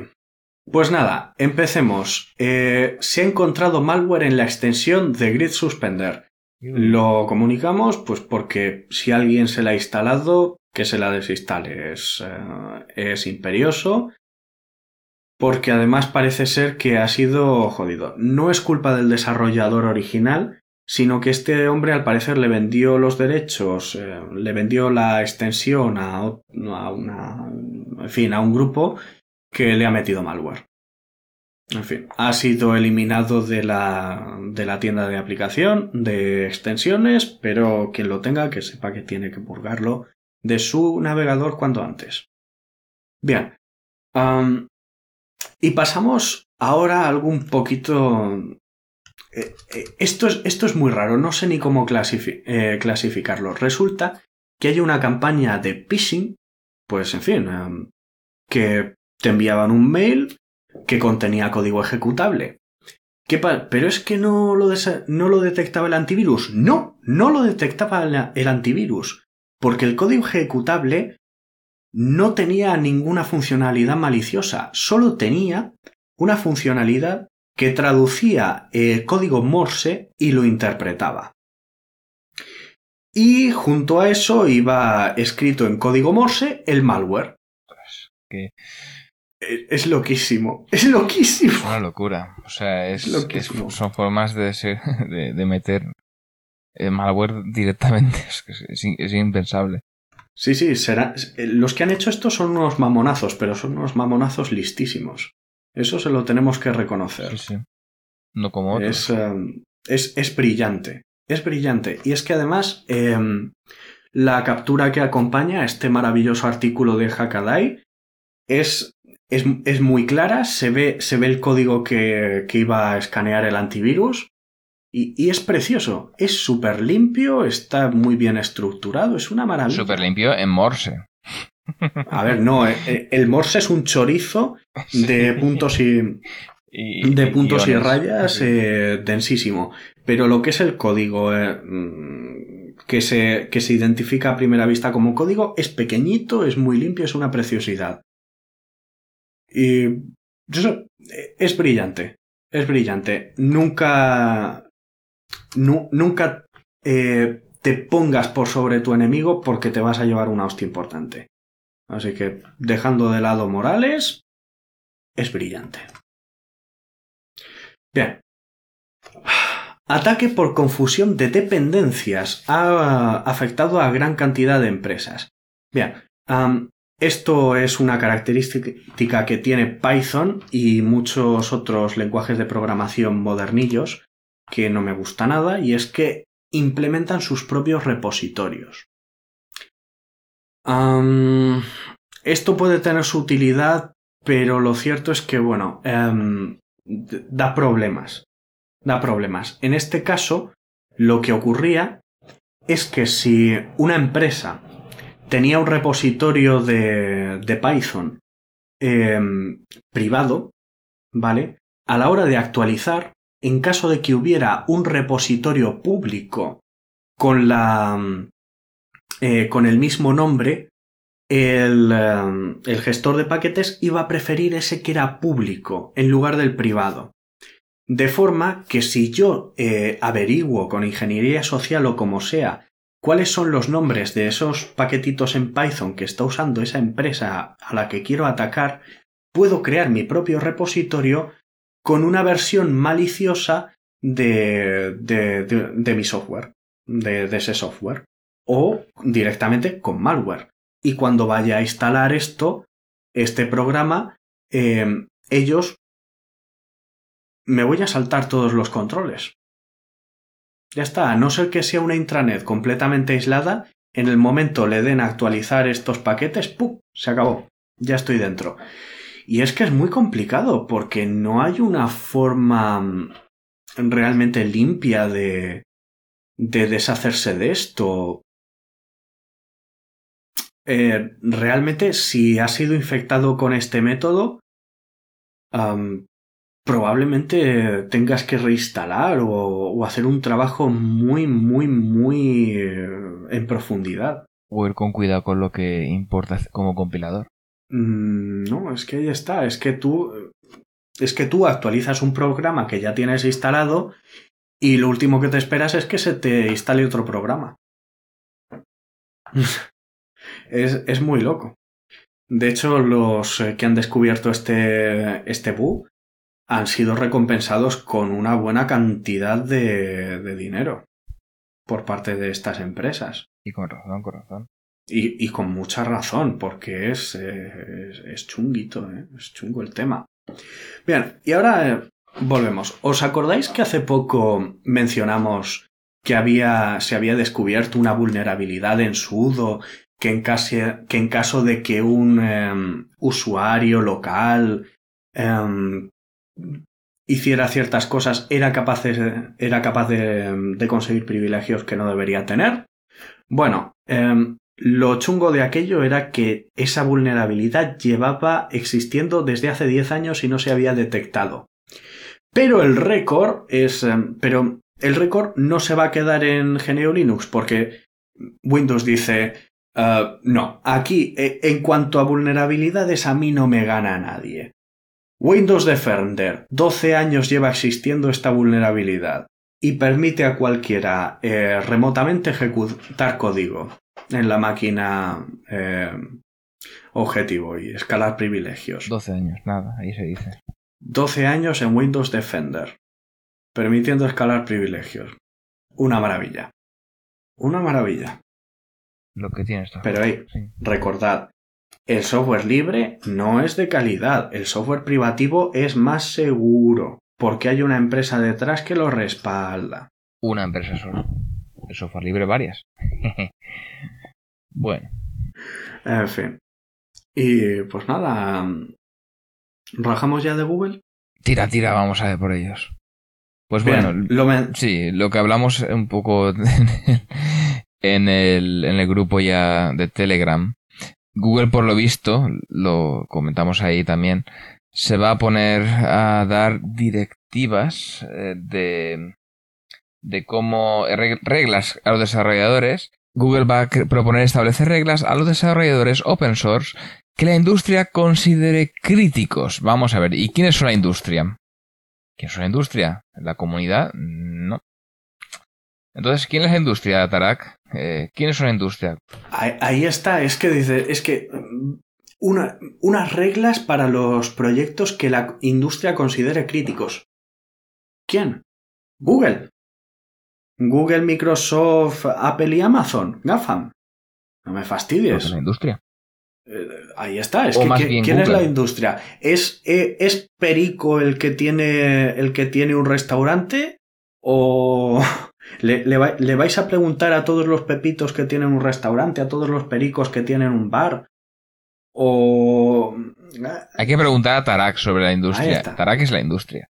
Pues nada, empecemos. Eh, se ha encontrado malware en la extensión de Grid Suspender. Lo comunicamos, pues porque si alguien se la ha instalado, que se la desinstale. Es, eh, es imperioso. Porque además parece ser que ha sido jodido. No es culpa del desarrollador original, sino que este hombre al parecer le vendió los derechos, eh, le vendió la extensión a, a una, en fin, a un grupo que le ha metido malware. En fin, ha sido eliminado de la, de la tienda de aplicación, de extensiones, pero quien lo tenga que sepa que tiene que purgarlo de su navegador cuanto antes. Bien. y pasamos ahora a algo un poquito... eh, eh, esto, es, esto es muy raro, no sé ni cómo eh, clasificarlo. Resulta que hay una campaña de phishing, pues en fin, que te enviaban un mail que contenía código ejecutable. ¿Qué Pero es que no lo, no lo detectaba el antivirus. No, no lo detectaba el antivirus. Porque el código ejecutable no tenía ninguna funcionalidad maliciosa, solo tenía una funcionalidad que traducía el código Morse y lo interpretaba. Y junto a eso iba escrito en código Morse el malware. que- Es loquísimo, es loquísimo. Es una locura. O sea, es, son formas de, ser- [laughs] de, de meter eh, malware directamente. [laughs] Es, que es, es impensable. Sí, sí, será... los que han hecho esto son unos mamonazos, pero son unos mamonazos listísimos. Eso se lo tenemos que reconocer. Sí, sí. No como otros. Es, es, es brillante. Es brillante. Y es que además em, la captura que acompaña a este maravilloso artículo de Hackaday es, es, es muy clara. Se ve, se ve el código que, que iba a escanear el antivirus. Y, y es precioso. Es súper limpio, está muy bien estructurado. Es una maravilla. Súper limpio en Morse. A ver, no, eh, eh, el Morse es un chorizo de puntos y, Y- de puntos y rayas eh, densísimo. Pero lo que es el código eh, mm, que, se, que se identifica a primera vista como código es pequeñito, es muy limpio, es una preciosidad. Y eso, eh, es brillante. Es brillante. Nunca. nu- nunca eh, te pongas por sobre tu enemigo porque te vas a llevar una hostia importante. Así que, dejando de lado Morales, es brillante. Bien. Ataque por confusión de dependencias ha afectado a gran cantidad de empresas. Bien, esto es una característica que tiene Python y muchos otros lenguajes de programación modernillos que no me gusta nada y es que implementan sus propios repositorios. Esto puede tener su utilidad, pero lo cierto es que, bueno, em, da problemas. Da problemas. En este caso, lo que ocurría es que si una empresa tenía un repositorio de, Python em, privado, ¿vale? A la hora de actualizar, en caso de que hubiera un repositorio público con la eh, con el mismo nombre, el, eh, el gestor de paquetes iba a preferir ese que era público en lugar del privado. De forma que si yo eh, averiguo con ingeniería social o como sea cuáles son los nombres de esos paquetitos en Python que está usando esa empresa a la que quiero atacar, puedo crear mi propio repositorio con una versión maliciosa de, de, mi software, de, ese software, o directamente con malware. Y cuando vaya a instalar esto, este programa, eh, ellos me voy a saltar todos los controles. Ya está, a no ser que sea una intranet completamente aislada, en el momento le den a actualizar estos paquetes, ¡pum! Se acabó. Ya estoy dentro. Y es que es muy complicado porque no hay una forma mm, realmente limpia de, de deshacerse de esto. Eh, realmente, si has sido infectado con este método, probablemente tengas que reinstalar o, hacer un trabajo muy, muy, muy eh, en profundidad. O ir con cuidado con lo que importa como compilador. Mm, no, es que ahí está, es que tú es que tú actualizas un programa que ya tienes instalado y lo último que te esperas es que se te instale otro programa. [laughs] es, es, muy loco. De hecho, los eh, que han descubierto este, este bug han sido recompensados con una buena cantidad de, de dinero por parte de estas empresas. Y con razón, con razón. Y, y con mucha razón, porque es, eh, es, chunguito, ¿eh? es chungo el tema. Bien, y ahora eh, volvemos. ¿Os acordáis que hace poco mencionamos que había, se había descubierto una vulnerabilidad en sudo que en, caso, que en caso de que un em, usuario local em, hiciera ciertas cosas, era capaz de, era capaz de, conseguir privilegios que no debería tener. Bueno, em, lo chungo de aquello era que esa vulnerabilidad llevaba existiendo desde hace 10 años y no se había detectado. Pero el récord es. Em, pero el récord no se va a quedar en GNU Linux porque Windows dice. Eh, no, aquí, e, en cuanto a vulnerabilidades, a mí no me gana nadie. Windows Defender, 12 años lleva existiendo esta vulnerabilidad y permite a cualquiera eh, remotamente ejecutar código en la máquina eh, objetivo y escalar privilegios. 12 años, nada, ahí se dice. 12 años en Windows Defender, permitiendo escalar privilegios. Una maravilla. Una maravilla. Lo que tiene esto. Pero ahí, recordad, el software libre no es de calidad, el software privativo es más seguro, porque hay una empresa detrás que lo respalda. Una empresa solo. El software libre varias. [laughs] bueno. En fin. Y pues nada. ¿Rajamos ya de Google? Tira, tira, vamos a ver por ellos. Pues bueno, lo sí, lo que hablamos un poco [laughs] en el, en el grupo ya de Telegram Google, por lo visto, lo comentamos ahí también, se va a poner a dar directivas eh, de, de cómo reglas a los desarrolladores. Google va a proponer establecer reglas a los desarrolladores open source que la industria considere críticos. Vamos a ver, ¿y quiénes son la industria? ¿Quién es la industria? ¿La comunidad? No. Entonces, ¿quién es la industria, Tarak? Eh, ¿Quién es una industria? Ahí, está, es que dice, es que mm, una, unas reglas para los proyectos que la industria considere críticos. ¿Quién? Google. Google, Microsoft, Apple y Amazon. GAFAM. No me fastidies. la industria. Eh, ahí está, es que ¿quién es la industria? ¿Es, eh, ¿Es Perico el que tiene el que tiene un restaurante? ¿O, [laughs] ¿Le, vais a preguntar a todos los pepitos que tienen un restaurante, a todos los pericos que tienen un bar? O... Hay que preguntar a Tarak sobre la industria. Tarak es la industria.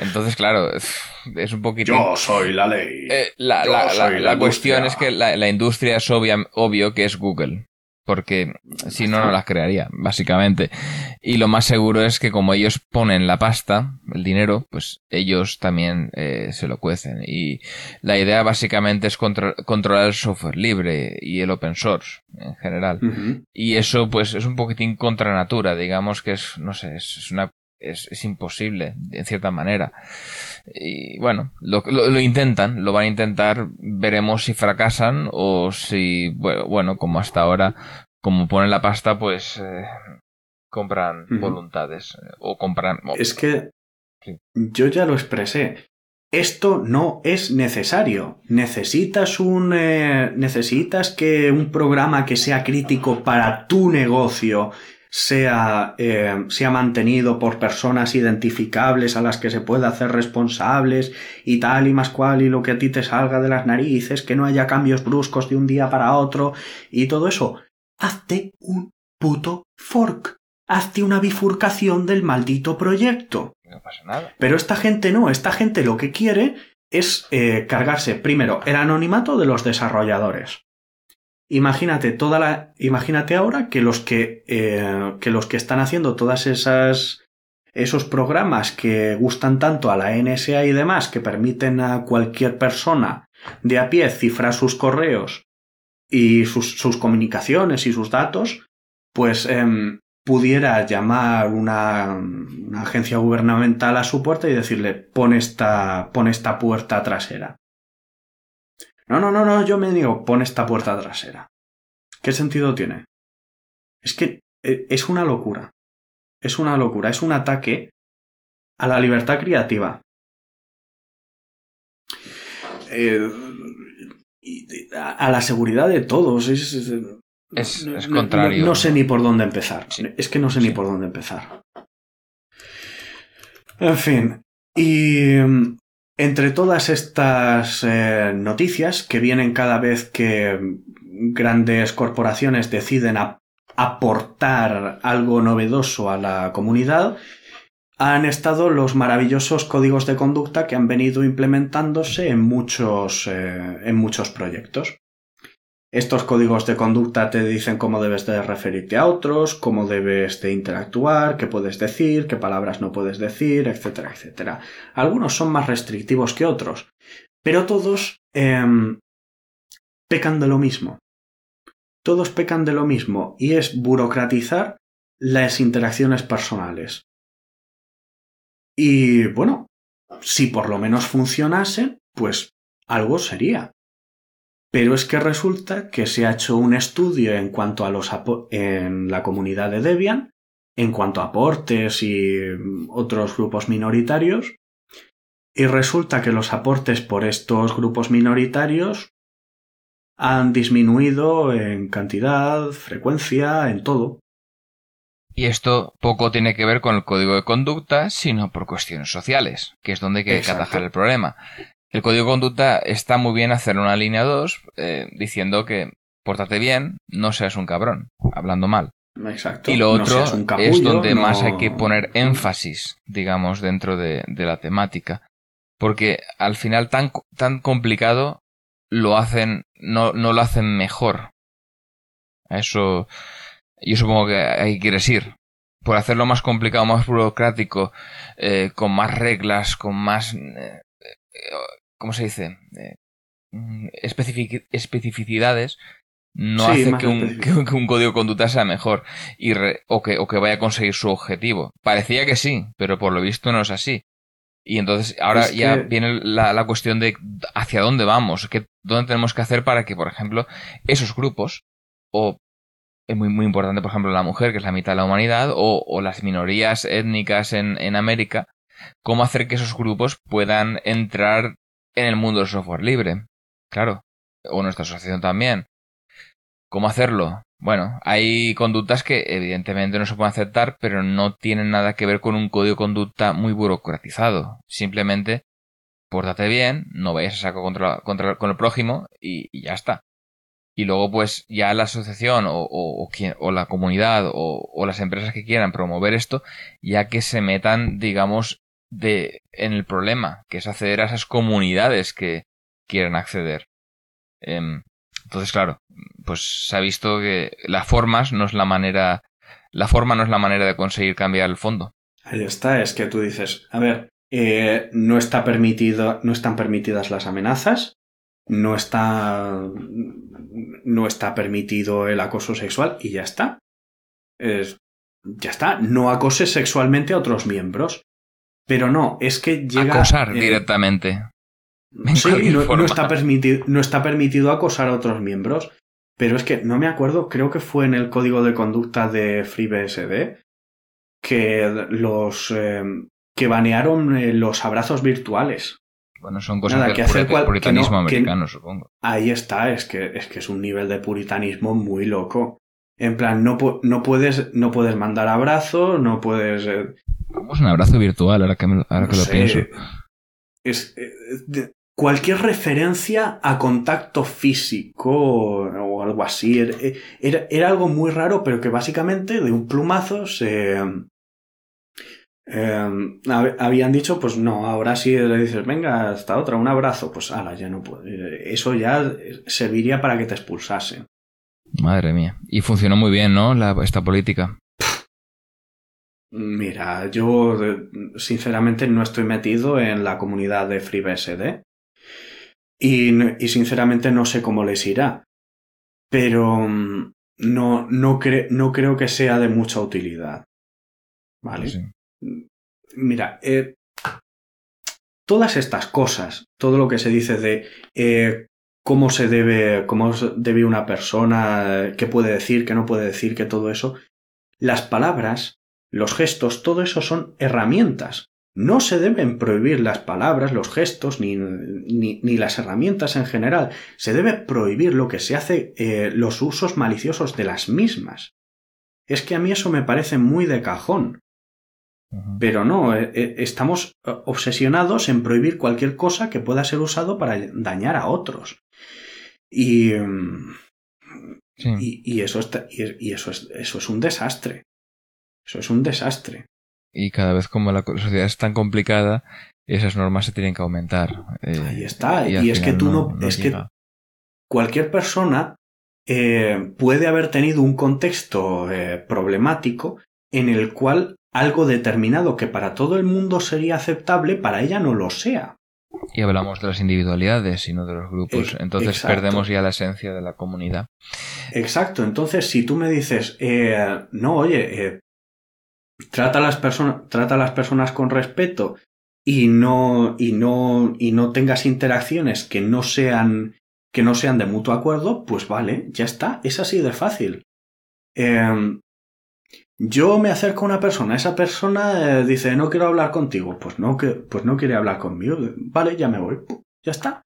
Entonces, claro, es un poquito... Yo soy la ley. Eh, la, cuestión es que la, industria es obvio que es Google porque si no, no las crearía, básicamente. Y lo más seguro es que como ellos ponen la pasta, el dinero, pues ellos también eh, se lo cuecen. Y la idea básicamente es controlar el software libre y el open source en general. Y eso pues es un poquitín contra natura, digamos que es, no sé, es una es, imposible, en cierta manera. Y bueno, lo, lo, intentan, lo van a intentar, veremos si fracasan o si, bueno, como hasta ahora, como ponen la pasta, pues eh, compran voluntades eh, o compran... Es que yo ya lo expresé. Esto no es necesario. Necesitas un. Eh, necesitas que un programa que sea crítico para tu negocio sea, eh, sea mantenido por personas identificables a las que se pueda hacer responsables y tal y más cual y lo que a ti te salga de las narices, que no haya cambios bruscos de un día para otro y todo eso. Hazte un puto fork. Hazte una bifurcación del maldito proyecto. No pasa nada. Pero esta gente no, esta gente lo que quiere es eh, cargarse primero el anonimato de los desarrolladores. Imagínate toda la. Imagínate ahora que los que. Eh, que los que están haciendo todas esas. esos programas que gustan tanto a la NSA y demás, que permiten a cualquier persona de a pie cifrar sus correos y sus, sus comunicaciones y sus datos, pues em, pudiera llamar una, una, agencia gubernamental a su puerta y decirle pon esta, pon esta puerta trasera. No, no, no, no, yo me digo pon esta puerta trasera. ¿Qué sentido tiene? Es que eh, es una locura. Es una locura, es un ataque a la libertad creativa. Eh, a la seguridad de todos. Es, es, contrario. No, sé ni por dónde empezar. Es que no sé ni por dónde empezar. En fin. Y entre todas estas eh, noticias que vienen cada vez que grandes corporaciones deciden aportar algo novedoso a la comunidad, han estado los maravillosos códigos de conducta que han venido implementándose en muchos, eh, en muchos proyectos. Estos códigos de conducta te dicen cómo debes de referirte a otros, cómo debes de interactuar, qué puedes decir, qué palabras no puedes decir, etcétera, etcétera. Algunos son más restrictivos que otros, pero todos em, pecan de lo mismo. Todos pecan de lo mismo y es burocratizar las interacciones personales. Y bueno, si por lo menos funcionase, pues algo sería. Pero es que resulta que se ha hecho un estudio en cuanto a los en la comunidad de Debian, en cuanto a aportes y otros grupos minoritarios, y resulta que los aportes por estos grupos minoritarios han disminuido en cantidad, frecuencia, en todo. Y esto poco tiene que ver con el código de conducta, sino por cuestiones sociales, que es donde hay que atajar el problema. El código de conducta está muy bien hacer una línea 2 eh, diciendo que pórtate bien, no seas un cabrón, hablando mal. Exacto. Y lo otro es donde más hay que poner énfasis, digamos, dentro de, la temática. Porque al final tan, tan complicado lo hacen, no, no lo hacen mejor. Eso, yo supongo que ahí quieres ir. Por hacerlo más complicado, más burocrático, eh, con más reglas, con más eh, ¿cómo se dice? Eh, mm, especificidades no hace que un, código de conducta sea mejor y o, que, o que vaya a conseguir su objetivo. Parecía que sí, pero por lo visto no es así. Y entonces ahora ya viene la, la, cuestión de hacia dónde vamos, qué, dónde tenemos que hacer para que, por ejemplo, esos grupos, o es muy, muy importante, por ejemplo, la mujer, que es la mitad de la humanidad, o, o las minorías étnicas en, en América, cómo hacer que esos grupos puedan entrar en el mundo del software libre. Claro. O nuestra asociación también. ¿Cómo hacerlo? Bueno, hay conductas que evidentemente no se pueden aceptar, pero no tienen nada que ver con un código de conducta muy burocratizado. Simplemente, pórtate bien, no vayas a saco contra, contra con el prójimo y, ya está. Y luego, pues, ya la asociación o, o, o la comunidad o, o las empresas que quieran promover esto, ya que se metan, digamos, de, en el problema, que es acceder a esas comunidades que quieren acceder. Em, entonces, claro, pues se ha visto que las formas no es la manera, la forma no es la manera de conseguir cambiar el fondo. Ahí está, es que tú dices, a ver, eh, no está permitido, no están permitidas las amenazas, no está, no está permitido el acoso sexual y ya está. Es, ya está, no acoses sexualmente a otros miembros. Pero no, es que llega... Acosar directamente. Sí, no, está permitido, no está permitido acosar a otros miembros. Pero es que no me acuerdo, creo que fue en el código de conducta de FreeBSD que los eh, que banearon eh, los abrazos virtuales. Bueno, son cosas del que puritanismo americano, supongo. Ahí está, es que, es que es un nivel de puritanismo muy loco. En plan, no, no, puedes, no puedes mandar abrazos, no puedes... Eh, ¿Cómo es un abrazo virtual ahora que, ahora que lo pienso? Es, cualquier referencia a contacto físico o algo así. Era, era, algo muy raro, pero que básicamente de un plumazo se... Em, habían dicho, pues no, ahora sí le dices, venga, hasta otra, un abrazo, pues ala, ya no puede. Eso ya serviría para que te expulsasen. Madre mía. Y funcionó muy bien, ¿no? La, esta política. Mira, yo sinceramente no estoy metido en la comunidad de FreeBSD. Y, y sinceramente no sé cómo les irá. Pero mm, no, no, no creo que sea de mucha utilidad. ¿Vale? Mm, mira, eh, todas estas cosas, todo lo que se dice de eh, cómo se debe, cómo debe una persona, qué puede decir, qué no puede decir, que todo eso, las palabras, los gestos, todo eso son herramientas. No se deben prohibir las palabras, los gestos, ni, ni, ni las herramientas en general. Se debe prohibir lo que se hace, eh, los usos maliciosos de las mismas. Es que a mí eso me parece muy de cajón. Pero no, eh, eh, estamos obsesionados en prohibir cualquier cosa que pueda ser usado para dañar a otros. Y, mm, y, eso, está, y, eso, es, eso es un desastre. Eso es un desastre y cada vez como la sociedad es tan complicada, esas normas se tienen que aumentar. Eh, Ahí está. Y, es que tú no, es que cualquier persona eh, puede haber tenido un contexto eh, problemático en el cual algo determinado que para todo el mundo sería aceptable, para ella no lo sea. Y hablamos de las individualidades y no de los grupos. Entonces perdemos ya la esencia de la comunidad. Exacto. Entonces, si tú me dices, no, oye, trata a las personas, trata a las personas con respeto y no, y no, y no tengas interacciones que no sean, que no sean de mutuo acuerdo, pues vale, ya está, es así de fácil. Em, yo me acerco a una persona, esa persona eh, dice no quiero hablar contigo, pues no, que, pues no quiere hablar conmigo, vale, ya me voy, ya está.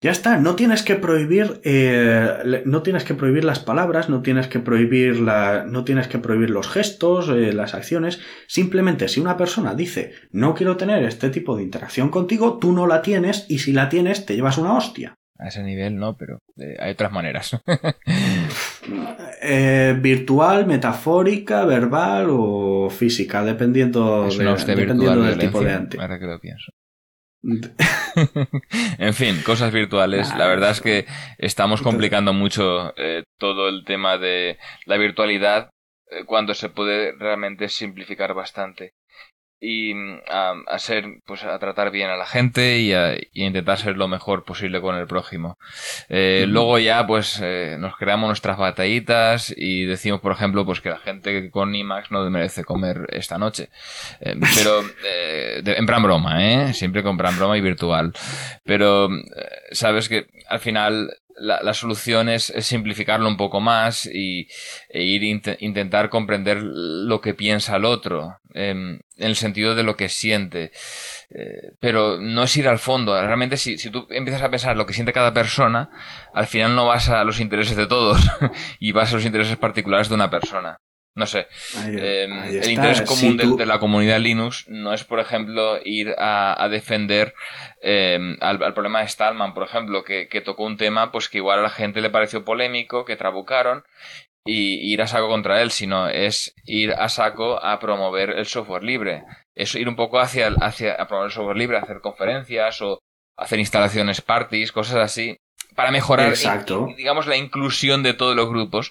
Ya está, no tienes que prohibir, eh, no tienes que prohibir las palabras, no tienes que prohibir la, no tienes que prohibir los gestos, eh, las acciones. Simplemente si una persona dice no quiero tener este tipo de interacción contigo, tú no la tienes y si la tienes te llevas una hostia. A ese nivel no, pero eh, hay otras maneras. [laughs] virtual, metafórica, verbal o física, dependiendo, dependiendo del tipo de ante. Ahora que lo pienso. [laughs] en fin, cosas virtuales. la verdad es que estamos complicando mucho eh, todo el tema de la virtualidad eh, cuando se puede realmente simplificar bastante y mm, a, ser pues a tratar bien a la gente y a, intentar ser lo mejor posible con el prójimo. Eh, luego ya pues eh, nos creamos nuestras batallitas y decimos por ejemplo pues que la gente con IMAX no merece comer esta noche. Eh, [laughs] pero en plan broma eh siempre con plan broma y virtual. Pero sabes que al final la, solución es, simplificarlo un poco más y e ir intentar comprender lo que piensa el otro, em, en el sentido de lo que siente. Eh, pero no es ir al fondo. Realmente, si, si tú empiezas a pensar lo que siente cada persona, al final no vas a los intereses de todos [laughs] y vas a los intereses particulares de una persona. No sé. Em, el interés común de, la comunidad Linux no es, por ejemplo, ir a, defender em, al, problema de Stallman, por ejemplo, que, tocó un tema pues que igual a la gente le pareció polémico, que trabucaron, y ir a saco contra él, sino es ir a saco a promover el software libre. Es ir un poco hacia, hacia a promover el software libre, hacer conferencias o hacer instalaciones parties, cosas así, para mejorar, digamos, la inclusión de todos los grupos,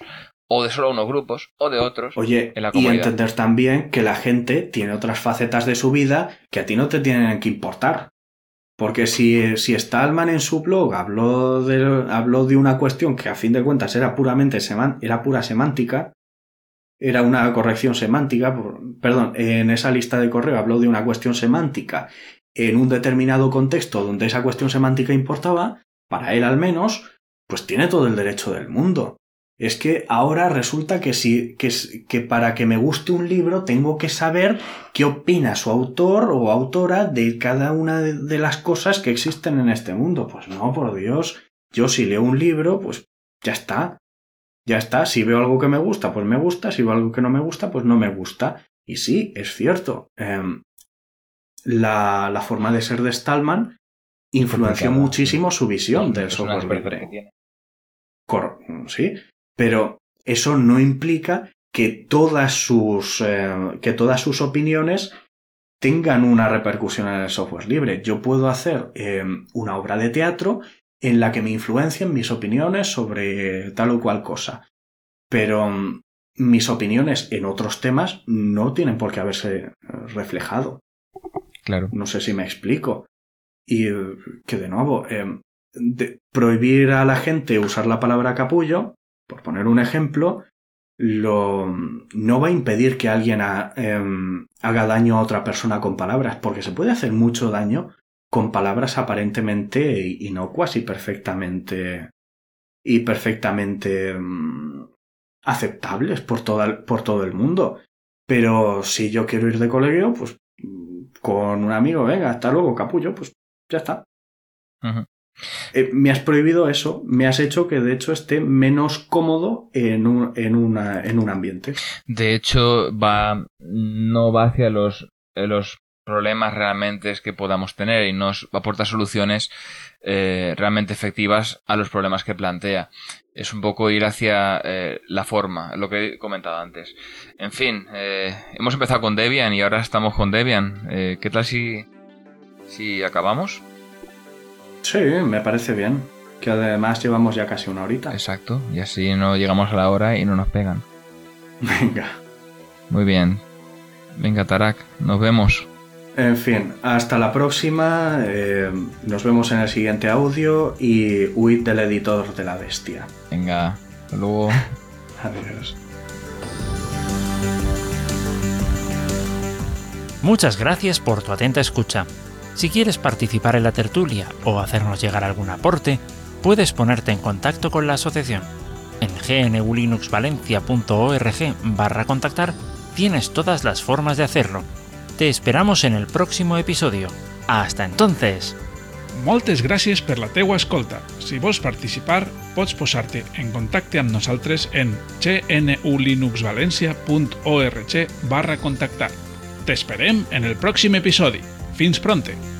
o de solo unos grupos, o de otros. Oye, y entender también que la gente tiene otras facetas de su vida que a ti no te tienen que importar. Porque si, si Stallman en su blog habló de, habló de una cuestión que a fin de cuentas era puramente era pura semántica, era una corrección semántica, perdón, en esa lista de correo habló de una cuestión semántica en un determinado contexto donde esa cuestión semántica importaba, para él al menos, pues tiene todo el derecho del mundo. Es que ahora resulta que si, que, que para que me guste un libro tengo que saber qué opina su autor o autora de cada una de las cosas que existen en este mundo. Pues no, por Dios. Yo si leo un libro, pues ya está. Ya está. Si veo algo que me gusta, pues me gusta. Si veo algo que no me gusta, pues no me gusta. Y sí, es cierto. Em, la, la, forma de ser de Stallman influenció muchísimo su visión del software libre. Sí, pero eso no implica que todas sus, eh, que todas sus opiniones tengan una repercusión en el software libre. Yo puedo hacer em, una obra de teatro en la que me influencien mis opiniones sobre tal o cual cosa. Pero mm, mis opiniones en otros temas no tienen por qué haberse eh, reflejado. Claro. No sé si me explico. Y que de nuevo, em, prohibir a la gente usar la palabra capullo, por poner un ejemplo, lo, no va a impedir que alguien em, haga daño a otra persona con palabras, porque se puede hacer mucho daño con palabras aparentemente inocuas y perfectamente y perfectamente mm, aceptables por, por todo el mundo. Pero si yo quiero ir de colegio, pues con un amigo, venga, hasta luego, capullo, pues ya está. Eh, me has prohibido eso, me has hecho que de hecho esté menos cómodo en un, en, una, en un ambiente. De hecho, va, no va hacia los, los problemas realmente que podamos tener y nos aporta soluciones eh, realmente efectivas a los problemas que plantea. Es un poco ir hacia eh, la forma, lo que he comentado antes. En fin, eh, hemos empezado con Debian y ahora estamos con Debian. ¿Qué tal si, si acabamos? Sí, me parece bien. Que además llevamos ya casi una horita. Exacto, y así no llegamos a la hora y no nos pegan. Venga. Muy bien. Venga, Tarak, nos vemos. En fin, hasta la próxima. Eh, nos vemos en el siguiente audio y huid del editor de la bestia. Venga, hasta luego. [laughs] Adiós. Muchas gracias por tu atenta escucha. Si quieres participar en la tertulia o hacernos llegar algún aporte, puedes ponerte en contacto con la asociación. En gnulinuxvalencia.org barra contactar tienes todas las formas de hacerlo te esperamos en el próximo episodio. Hasta entonces! Moltes gràcies per la teua escolta. Si vols participar, pots posar-te en contacte amb nosaltres en gnulinuxvalencia.org barra contactar. T'esperem en el pròxim episodi. Fins pronte!